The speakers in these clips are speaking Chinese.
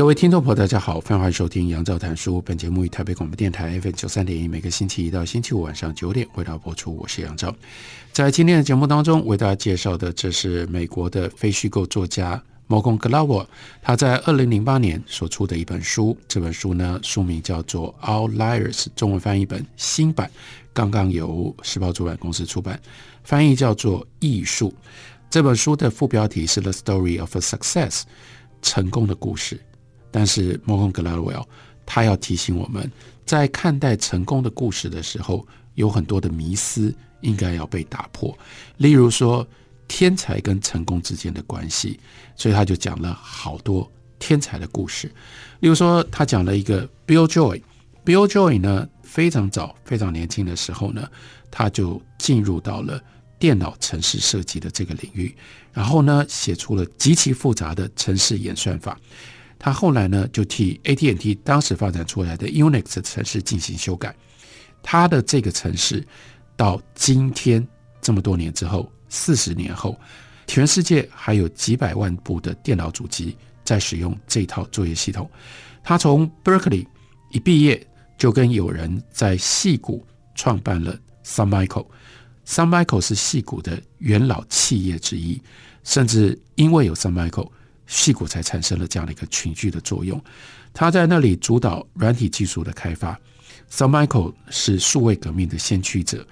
各位听众朋友，大家好，欢迎收听杨照谈书。本节目于台北广播电台 FM 九三点一，每个星期一到星期五晚上九点为大家播出。我是杨照。在今天的节目当中，为大家介绍的这是美国的非虚构作家 Malcolm Gladwell，他在二零零八年所出的一本书。这本书呢，书名叫做《Outliers》，中文翻译本新版刚刚由时报出版公司出版，翻译叫做《艺术》。这本书的副标题是《The Story of a Success》，成功的故事。但是 Malcolm Gladwell 他要提醒我们，在看待成功的故事的时候，有很多的迷思应该要被打破。例如说，天才跟成功之间的关系，所以他就讲了好多天才的故事。例如说，他讲了一个 Bill Joy。Bill Joy 呢，非常早、非常年轻的时候呢，他就进入到了电脑程式设计的这个领域，然后呢，写出了极其复杂的程式演算法。他后来呢，就替 AT&T 当时发展出来的 Unix 程式进行修改。他的这个程式到今天这么多年之后，四十年后，全世界还有几百万部的电脑主机在使用这套作业系统。他从 Berkeley 一毕业，就跟友人在戏谷创办了 Sun Micro。Sun Micro 是戏谷的元老企业之一，甚至因为有 Sun Micro。戏骨才产生了这样的一个群聚的作用。他在那里主导软体技术的开发。Sun Micro 是数位革命的先驱者。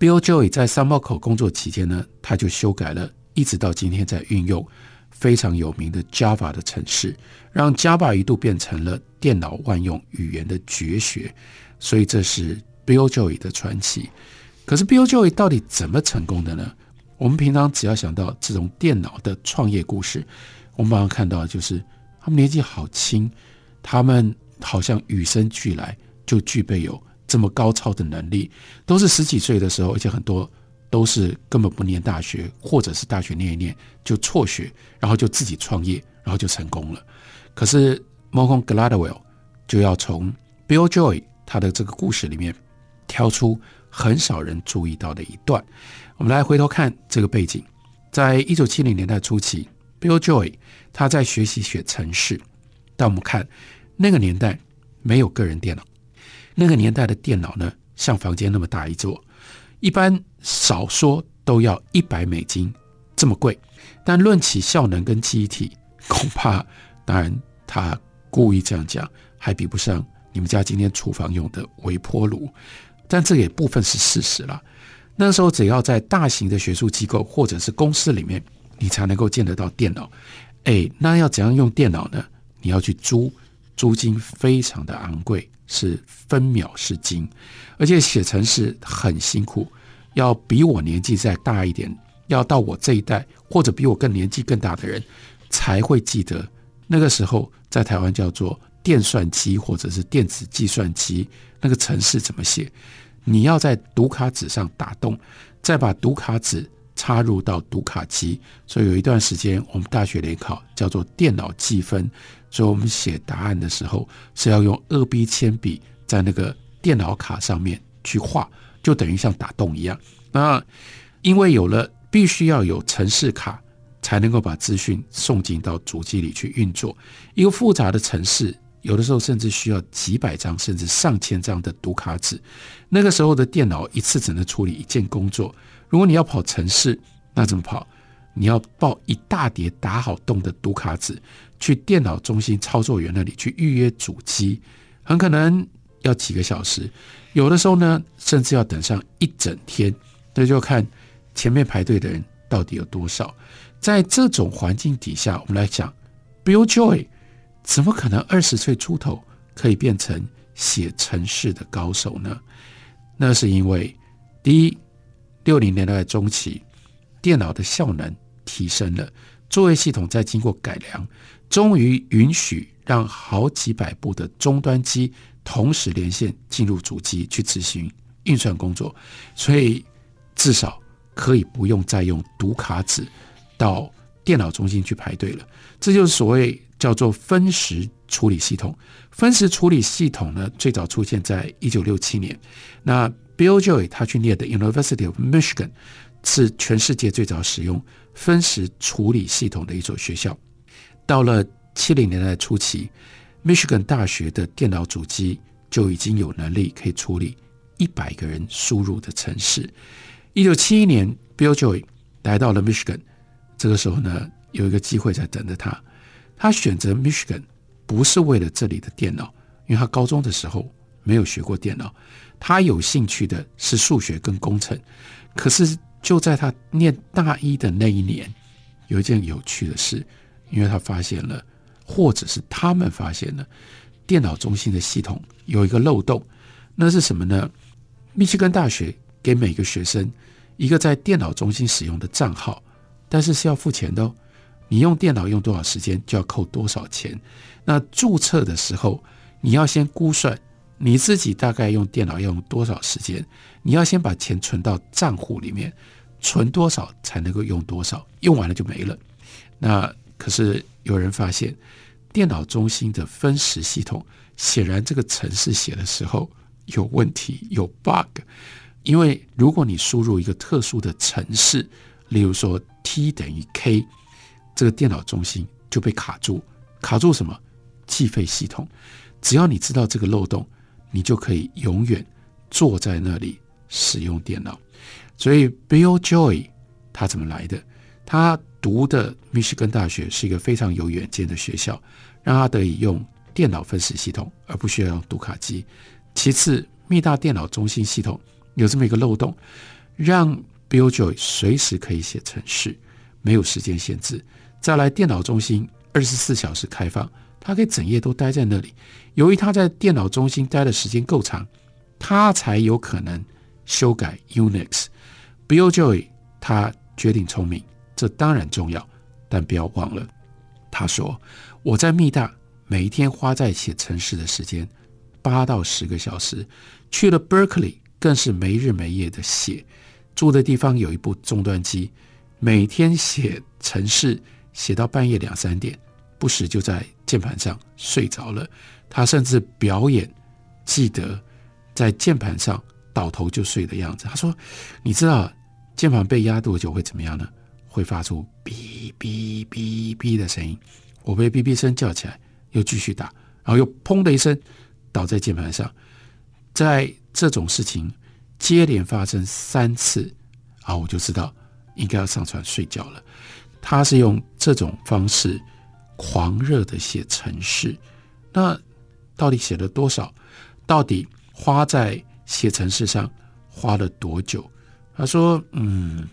Bill Joy 在 Sun Micro 工作期间呢，他就修改了一直到今天在运用非常有名的 Java 的程式，让 Java 一度变成了电脑万用语言的绝学。所以这是 Bill Joy 的传奇。可是 Bill Joy 到底怎么成功的呢？我们平常只要想到这种电脑的创业故事。我们马上看到的就是他们年纪好轻，他们好像与生俱来就具备有这么高超的能力，都是十几岁的时候，而且很多都是根本不念大学，或者是大学念一念就辍学，然后就自己创业，然后就成功了。可是 Malcolm Gladwell 就要从 Bill Joy 他的这个故事里面挑出很少人注意到的一段。我们来回头看这个背景，在一九七零年代初期。Bill Joy，他在学习学程式，但我们看那个年代没有个人电脑，那个年代的电脑呢，像房间那么大一座，一般少说都要一百美金这么贵。但论起效能跟记忆体，恐怕当然他故意这样讲，还比不上你们家今天厨房用的微波炉。但这也部分是事实了。那时候只要在大型的学术机构或者是公司里面。你才能够见得到电脑，哎，那要怎样用电脑呢？你要去租，租金非常的昂贵，是分秒是金，而且写程式很辛苦，要比我年纪再大一点，要到我这一代或者比我更年纪更大的人才会记得，那个时候在台湾叫做电算机或者是电子计算机，那个程式怎么写？你要在读卡纸上打洞，再把读卡纸。插入到读卡机，所以有一段时间我们大学联考叫做电脑计分，所以我们写答案的时候是要用二 B 铅笔在那个电脑卡上面去画，就等于像打洞一样。那因为有了必须要有程式卡才能够把资讯送进到主机里去运作，一个复杂的程式有的时候甚至需要几百张甚至上千张的读卡纸，那个时候的电脑一次只能处理一件工作。如果你要跑程式，那怎么跑？你要抱一大叠打好洞的读卡纸，去电脑中心操作员那里去预约主机，很可能要几个小时，有的时候呢，甚至要等上一整天。那就看前面排队的人到底有多少。在这种环境底下，我们来讲，Bill Joy 怎么可能二十岁出头可以变成写程式的高手呢？那是因为第一。六零年代中期，电脑的效能提升了，作业系统在经过改良，终于允许让好几百部的终端机同时连线进入主机去执行运算工作，所以至少可以不用再用读卡纸到电脑中心去排队了。这就是所谓叫做分时处理系统。分时处理系统呢，最早出现在一九六七年。那 Bill Joy 他去念的 University of Michigan 是全世界最早使用分时处理系统的一所学校。到了七零年代初期，Michigan 大学的电脑主机就已经有能力可以处理一百个人输入的程式。一九七一年，Bill Joy 来到了 Michigan，这个时候呢，有一个机会在等着他。他选择 Michigan 不是为了这里的电脑，因为他高中的时候没有学过电脑，他有兴趣的是数学跟工程。可是就在他念大一的那一年，有一件有趣的事，因为他发现了，或者是他们发现了，电脑中心的系统有一个漏洞，那是什么呢？密西根大学给每个学生一个在电脑中心使用的账号，但是是要付钱的哦。你用电脑用多少时间，就要扣多少钱。那注册的时候，你要先估算你自己大概用电脑要用多少时间，你要先把钱存到账户里面，存多少才能够用多少，用完了就没了。那可是有人发现，电脑中心的分时系统显然这个程式写的时候有问题，有 bug。因为如果你输入一个特殊的程式，例如说 T 等于 K。这个电脑中心就被卡住，卡住什么？计费系统。只要你知道这个漏洞，你就可以永远坐在那里使用电脑。所以，Bill Joy 他怎么来的？他读的密歇根大学是一个非常有远见的学校，让他得以用电脑分时系统，而不需要用读卡机。其次，密大电脑中心系统有这么一个漏洞，让 Bill Joy 随时可以写程式，没有时间限制。再来，电脑中心二十四小时开放，他可以整夜都待在那里。由于他在电脑中心待的时间够长，他才有可能修改 Unix。Bill Joy 他决定聪明，这当然重要，但不要忘了，他说我在密大每一天花在写程式的时间八到十个小时，去了 Berkeley 更是没日没夜的写。住的地方有一部终端机，每天写程式。写到半夜两三点，不时就在键盘上睡着了。他甚至表演，记得在键盘上倒头就睡的样子。他说：“你知道键盘被压多久会怎么样呢？会发出哔哔哔哔的声音。我被哔哔声叫起来，又继续打，然后又砰的一声倒在键盘上。在这种事情接连发生三次，啊，我就知道应该要上床睡觉了。”他是用这种方式狂热的写程式，那到底写了多少？到底花在写程式上花了多久？他说：“嗯，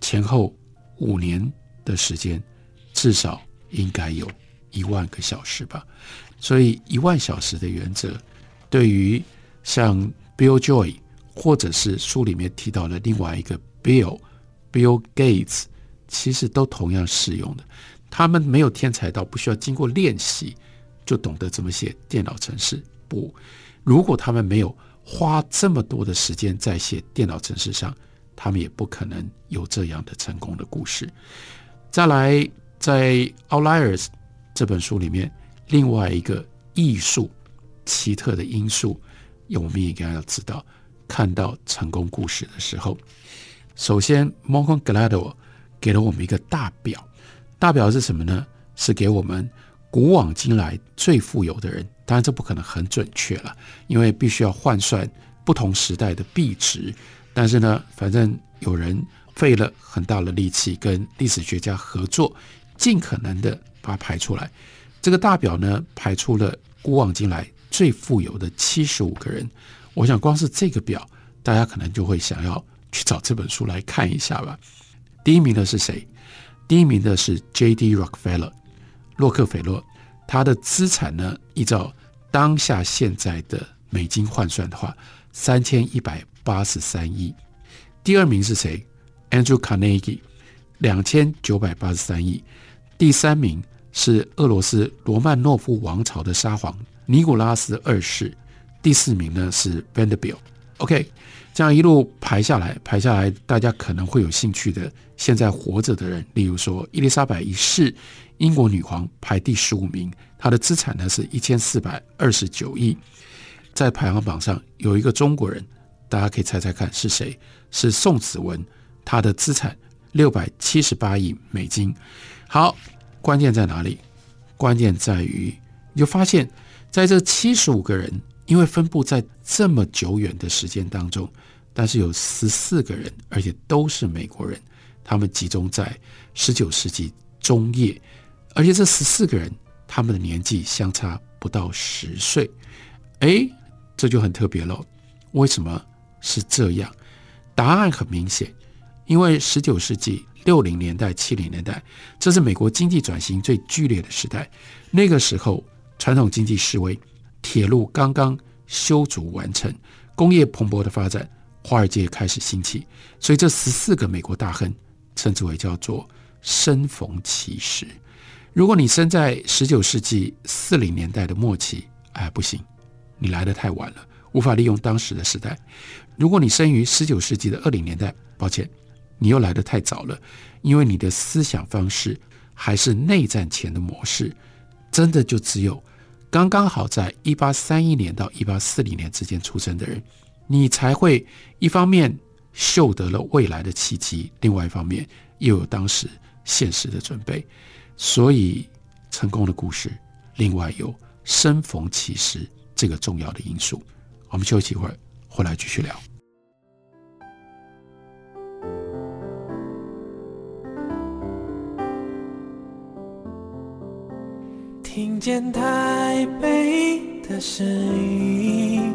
前后五年的时间，至少应该有一万个小时吧。所以一万小时的原则，对于像 Bill Joy，或者是书里面提到的另外一个 Bill Bill Gates。”其实都同样适用的，他们没有天才到不需要经过练习就懂得怎么写电脑程式。不，如果他们没有花这么多的时间在写电脑程式上，他们也不可能有这样的成功的故事。再来，在《Outliers》这本书里面，另外一个艺术奇特的因素，我们也应该要知道，看到成功故事的时候，首先，Malcolm Gladwell 给了我们一个大表，大表是什么呢？是给我们古往今来最富有的人。当然，这不可能很准确了，因为必须要换算不同时代的币值。但是呢，反正有人费了很大的力气，跟历史学家合作，尽可能的把它排出来。这个大表呢，排出了古往今来最富有的七十五个人。我想，光是这个表，大家可能就会想要去找这本书来看一下吧。第一名的是谁？第一名的是 J.D. Rockefeller，洛克菲勒。他的资产呢，依照当下现在的美金换算的话，三千一百八十三亿。第二名是谁？Andrew Carnegie，两千九百八十三亿。第三名是俄罗斯罗曼诺夫王朝的沙皇尼古拉斯二世。第四名呢是 Vanderbilt。OK，这样一路排下来，排下来，大家可能会有兴趣的，现在活着的人，例如说伊丽莎白一世，英国女皇排第十五名，她的资产呢是一千四百二十九亿。在排行榜上有一个中国人，大家可以猜猜看是谁？是宋子文，他的资产六百七十八亿美金。好。关键在哪里？关键在于，你就发现，在这七十五个人，因为分布在这么久远的时间当中，但是有十四个人，而且都是美国人，他们集中在十九世纪中叶，而且这十四个人，他们的年纪相差不到十岁，哎，这就很特别了。为什么是这样？答案很明显，因为十九世纪。六零年代、七零年代，这是美国经济转型最剧烈的时代。那个时候，传统经济式微，铁路刚刚修筑完成，工业蓬勃的发展，华尔街开始兴起。所以，这十四个美国大亨称之为叫做“生逢其时”。如果你生在十九世纪四零年代的末期，哎，不行，你来的太晚了，无法利用当时的时代。如果你生于十九世纪的二零年代，抱歉。你又来得太早了，因为你的思想方式还是内战前的模式，真的就只有刚刚好在一八三一年到一八四零年之间出生的人，你才会一方面嗅得了未来的契机，另外一方面又有当时现实的准备，所以成功的故事另外有生逢其时这个重要的因素。我们休息一会儿，回来继续聊。听见台北的声音，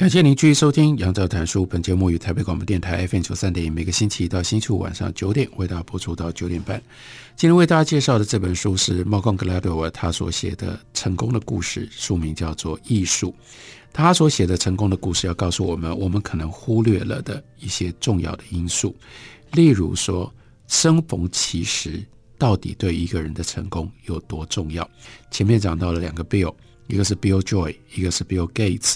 感谢您继续收听《杨照谈书》。本节目与台北广播电台 FM 九三点，每个星期一到星期五晚上九点为大家播出到九点半。今天为大家介绍的这本书是 Malcolm Gladwell 他所写的《成功的故事》，书名叫做《艺术》。他所写的成功的故事要告诉我们，我们可能忽略了的一些重要的因素，例如说，生逢其时到底对一个人的成功有多重要？前面讲到了两个 Bill，一个是 Bill Joy，一个是 Bill Gates。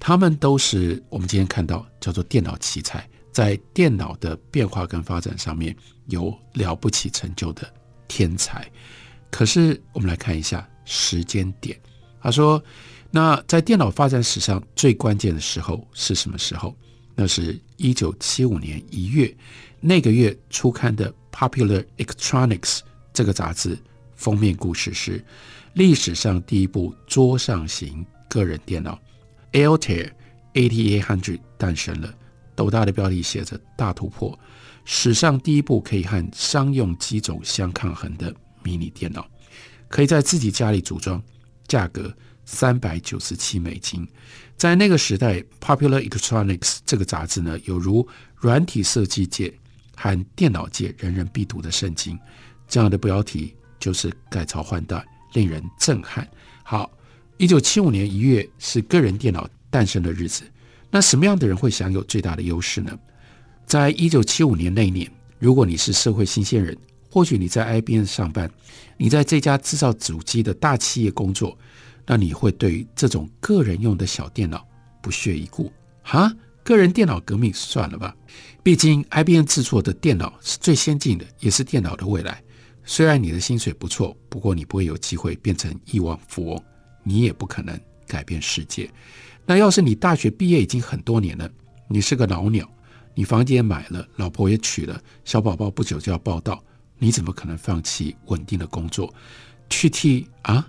他们都是我们今天看到叫做电脑奇才，在电脑的变化跟发展上面有了不起成就的天才。可是我们来看一下时间点，他说，那在电脑发展史上最关键的时候是什么时候？那是一九七五年一月，那个月初刊的《Popular Electronics》这个杂志封面故事是历史上第一部桌上型个人电脑。Altair AT800 诞生了，斗大的标题写着“大突破”，史上第一部可以和商用机种相抗衡的迷你电脑，可以在自己家里组装，价格三百九十七美金。在那个时代，《Popular Electronics》这个杂志呢，有如软体设计界和电脑界人人必读的圣经。这样的标题就是改朝换代，令人震撼。好。一九七五年一月是个人电脑诞生的日子。那什么样的人会享有最大的优势呢？在一九七五年那一年，如果你是社会新鲜人，或许你在 IBM 上班，你在这家制造主机的大企业工作，那你会对这种个人用的小电脑不屑一顾。哈，个人电脑革命算了吧，毕竟 IBM 制作的电脑是最先进的，也是电脑的未来。虽然你的薪水不错，不过你不会有机会变成亿万富翁。你也不可能改变世界。那要是你大学毕业已经很多年了，你是个老鸟，你房子也买了，老婆也娶了，小宝宝不久就要报到，你怎么可能放弃稳定的工作，去替啊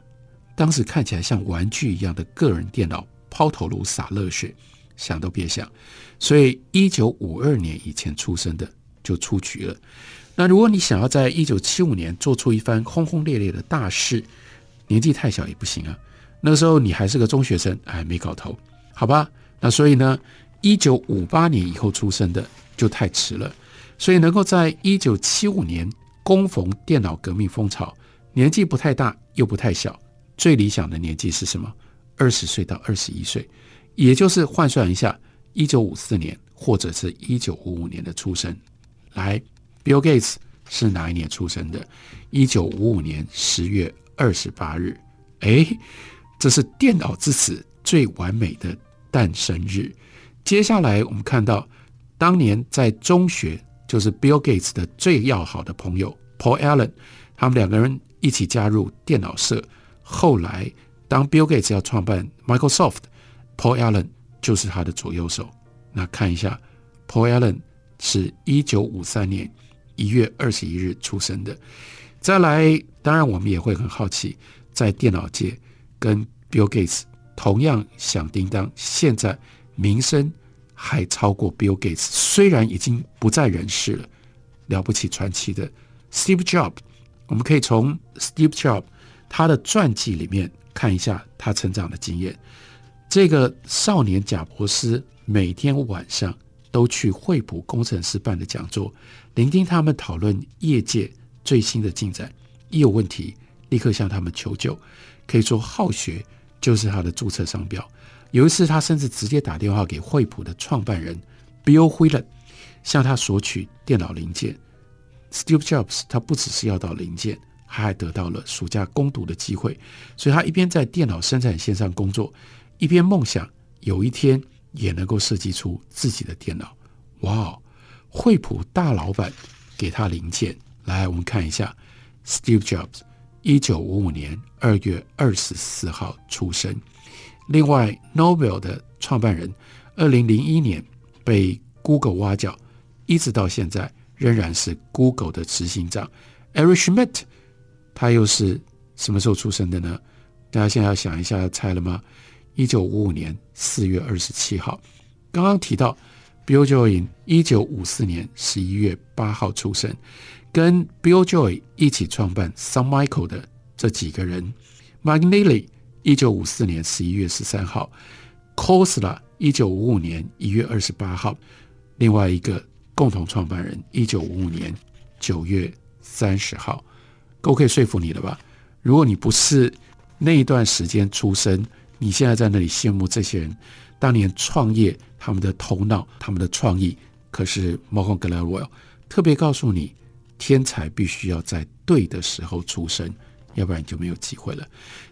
当时看起来像玩具一样的个人电脑抛头颅洒热血，想都别想。所以，一九五二年以前出生的就出局了。那如果你想要在一九七五年做出一番轰轰烈烈的大事，年纪太小也不行啊。那个时候你还是个中学生，哎，没搞头，好吧？那所以呢，一九五八年以后出生的就太迟了。所以能够在一九七五年恭逢电脑革命风潮，年纪不太大又不太小，最理想的年纪是什么？二十岁到二十一岁，也就是换算一下，一九五四年或者是一九五五年的出生。来，Bill Gates 是哪一年出生的？一九五五年十月二十八日。哎，这是电脑之子最完美的诞生日。接下来我们看到，当年在中学。就是 Bill Gates 的最要好的朋友 Paul Allen，他们两个人一起加入电脑社。后来，当 Bill Gates 要创办 Microsoft，Paul Allen 就是他的左右手。那看一下，Paul Allen 是一九五三年一月二十一日出生的。再来，当然我们也会很好奇，在电脑界跟 Bill Gates 同样响叮当，现在名声。还超过 Bill Gates，虽然已经不在人世了，了不起传奇的 Steve Jobs，我们可以从 Steve Jobs 他的传记里面看一下他成长的经验。这个少年贾伯斯每天晚上都去惠普工程师办的讲座，聆听他们讨论业界最新的进展，一有问题立刻向他们求救。可以说好学就是他的注册商标。有一次，他甚至直接打电话给惠普的创办人 Bill Whelan，向他索取电脑零件。Steve Jobs 他不只是要到零件，他还得到了暑假攻读的机会。所以他一边在电脑生产线上工作，一边梦想有一天也能够设计出自己的电脑。哇哦！惠普大老板给他零件。来，我们看一下，Steve Jobs，一九五五年二月二十四号出生。另外，Nobel 的创办人，二零零一年被 Google 挖角，一直到现在仍然是 Google 的执行长。Eric Schmidt，他又是什么时候出生的呢？大家现在要想一下，要猜了吗？一九五五年四月二十七号。刚刚提到 Bill Joy，一九五四年十一月八号出生，跟 Bill Joy 一起创办 Sun Micro 的这几个人，Magniely，。一九五四年十一月十三号，Cosla 一九五五年一月二十八号，另外一个共同创办人一九五五年九月三十号，够可以说服你了吧？如果你不是那一段时间出生，你现在在那里羡慕这些人当年创业，他们的头脑、他们的创意，可是 Malcolm Gladwell 特别告诉你，天才必须要在对的时候出生，要不然你就没有机会了。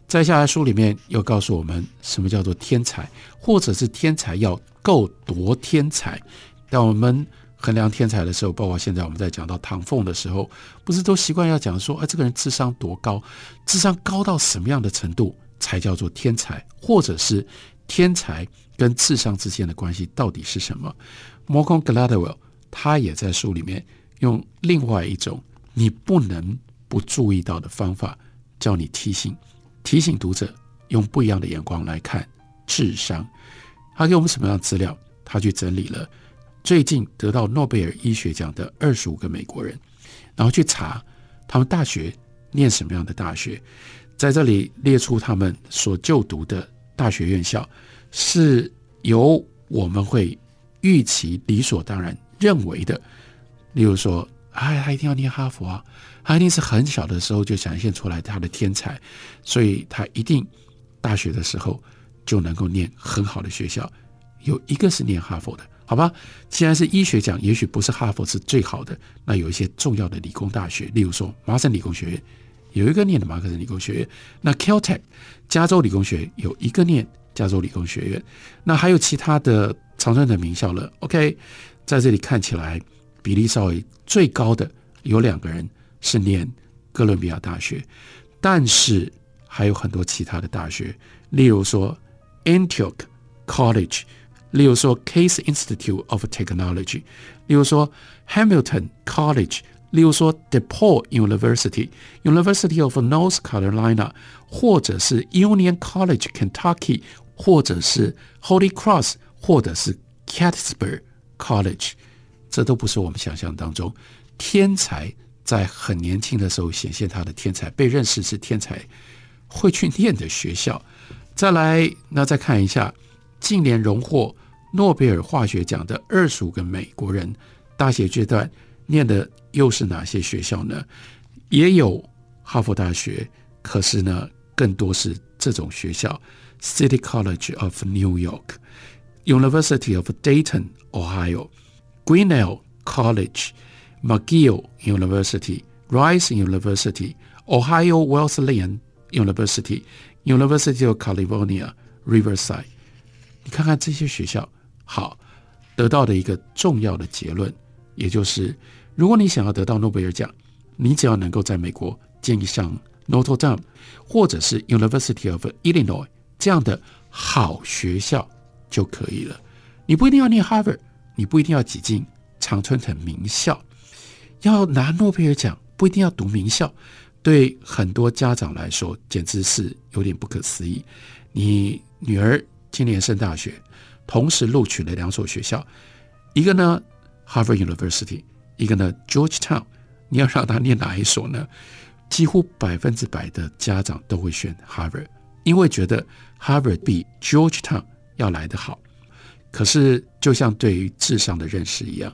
再下来，书里面又告诉我们什么叫做天才，或者是天才要够多天才。当我们衡量天才的时候，包括现在我们在讲到唐凤的时候，不是都习惯要讲说，哎，这个人智商多高，智商高到什么样的程度才叫做天才，或者是天才跟智商之间的关系到底是什么？Malcolm Gladwell 他也在书里面用另外一种你不能不注意到的方法，叫你提醒。提醒读者用不一样的眼光来看智商。他给我们什么样的资料？他去整理了最近得到诺贝尔医学奖的二十五个美国人，然后去查他们大学念什么样的大学，在这里列出他们所就读的大学院校，是由我们会预期理所当然认为的。例如说，哎，他一定要念哈佛啊。他一定是很小的时候就展现出来他的天才，所以他一定大学的时候就能够念很好的学校。有一个是念哈佛的，好吧？既然是医学奖，也许不是哈佛是最好的。那有一些重要的理工大学，例如说麻省理工学院有一个念的麻省理工学院，那 Caltech 加州理工学院有一个念加州理工学院，那还有其他的常春藤名校了。OK，在这里看起来比例稍微最高的有两个人。是念哥伦比亚大学，但是还有很多其他的大学，例如说 Antioch College，例如说 Case Institute of Technology，例如说 Hamilton College，例如说 DePaul University，University of North Carolina，或者是 Union College Kentucky，或者是 Holy Cross，或者是 Gettysburg College，这都不是我们想象当中天才在很年轻的时候显现他的天才，被认识是天才会去念的学校。再来，那再看一下近年荣获诺贝尔化学奖的二十五个美国人，大学阶段念的又是哪些学校呢？也有哈佛大学，可是呢，更多是这种学校：City College of New York、University of Dayton, Ohio、Grinnell College、McGill University、Rice University、Ohio Wesleyan University、University of California, Riverside。你看看这些学校，好，得到的一个重要的结论，也就是，如果你想要得到诺贝尔奖，你只要能够在美国建立上 Notre Dame 或者是 University of Illinois 这样的好学校就可以了。你不一定要念 Harvard，你不一定要挤进常春藤名校。要拿诺贝尔奖，不一定要读名校。对很多家长来说，简直是有点不可思议。你女儿今年升大学，同时录取了两所学校，一个呢 Harvard University，一个呢 Georgetown。你要让他念哪一所呢？几乎百分之百的家长都会选 Harvard，因为觉得 Harvard 比 Georgetown 要来得好。可是，就像对于智商的认识一样，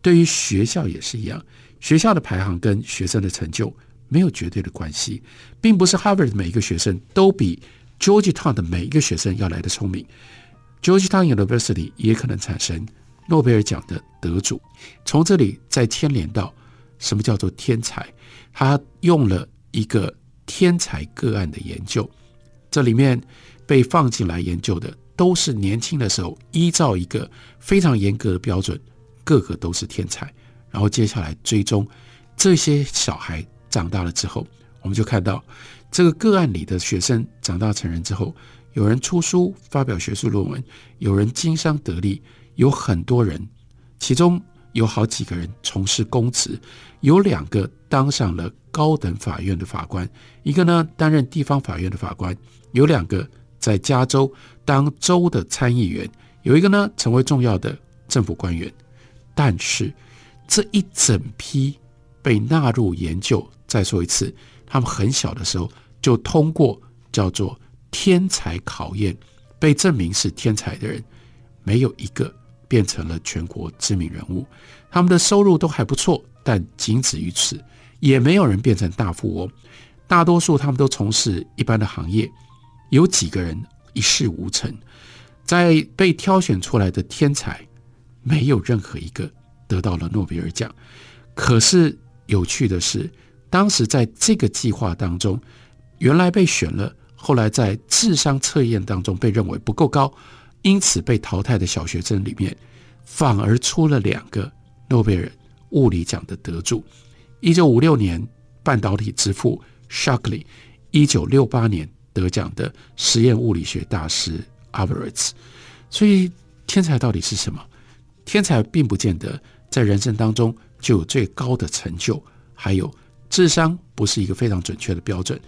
对于学校也是一样。学校的排行跟学生的成就没有绝对的关系，并不是 Harvard 每一个学生都比 Georgetown 的每一个学生要来得聪明。Georgetown University 也可能产生诺贝尔奖的得主。从这里再牵连到。什么叫做天才？他用了一个天才个案的研究，这里面被放进来研究的都是年轻的时候依照一个非常严格的标准，个个都是天才。然后接下来追踪这些小孩长大了之后，我们就看到这个个案里的学生长大成人之后，有人出书发表学术论文，有人经商得利，有很多人，其中。有好几个人从事公职，有两个当上了高等法院的法官，一个呢担任地方法院的法官，有两个在加州当州的参议员，有一个呢成为重要的政府官员。但是这一整批被纳入研究，再说一次，他们很小的时候就通过叫做天才考验，被证明是天才的人，没有一个。变成了全国知名人物，他们的收入都还不错，但仅止于此，也没有人变成大富翁。大多数他们都从事一般的行业，有几个人一事无成。在被挑选出来的天才，没有任何一个得到了诺贝尔奖。可是有趣的是，当时在这个计划当中，原来被选了，后来在智商测验当中被认为不够高。因此被淘汰的小学生里面，反而出了两个诺贝尔物理奖的得主。一九五六年半导体之父 Shockley，一九六八年得奖的实验物理学大师 Alvarez。所以，天才到底是什么？天才并不见得在人生当中就有最高的成就，还有智商不是一个非常准确的标准。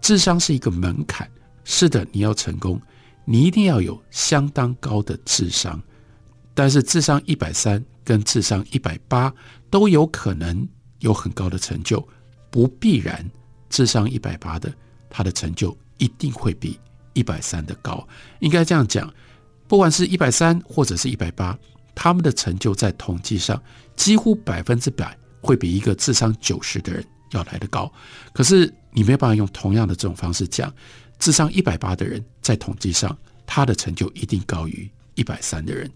智商是一个门槛。是的，你要成功。你一定要有相当高的智商，但是智商一百三跟智商一百八都有可能有很高的成就，不必然智商一百八的他的成就一定会比一百三的高。应该这样讲，不管是一百三或者是一百八，他们的成就在统计上几乎百分之百会比一个智商九十的人要来得高。可是你没办法用同样的这种方式讲。智商一百八的人，在统计上，他的成就一定高于一百三的人。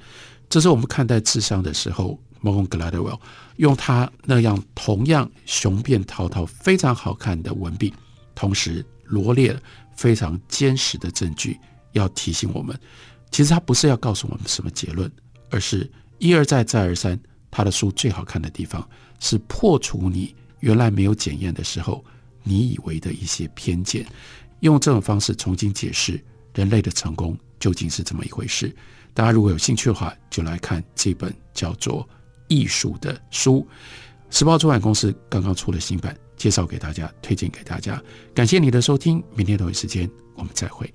这是我们看待智商的时候，Malcolm Gladwell 用他那样同样雄辩滔滔、非常好看的文笔，同时罗列非常坚实的证据，要提醒我们，其实他不是要告诉我们什么结论，而是一而再、再而三。他的书最好看的地方，是破除你原来没有检验的时候，你以为的一些偏见。用这种方式重新解释人类的成功究竟是怎么一回事？大家如果有兴趣的话，就来看这本叫做《艺术》的书。时报出版公司刚刚出了新版，介绍给大家，推荐给大家。感谢你的收听，明天同一时间我们再会。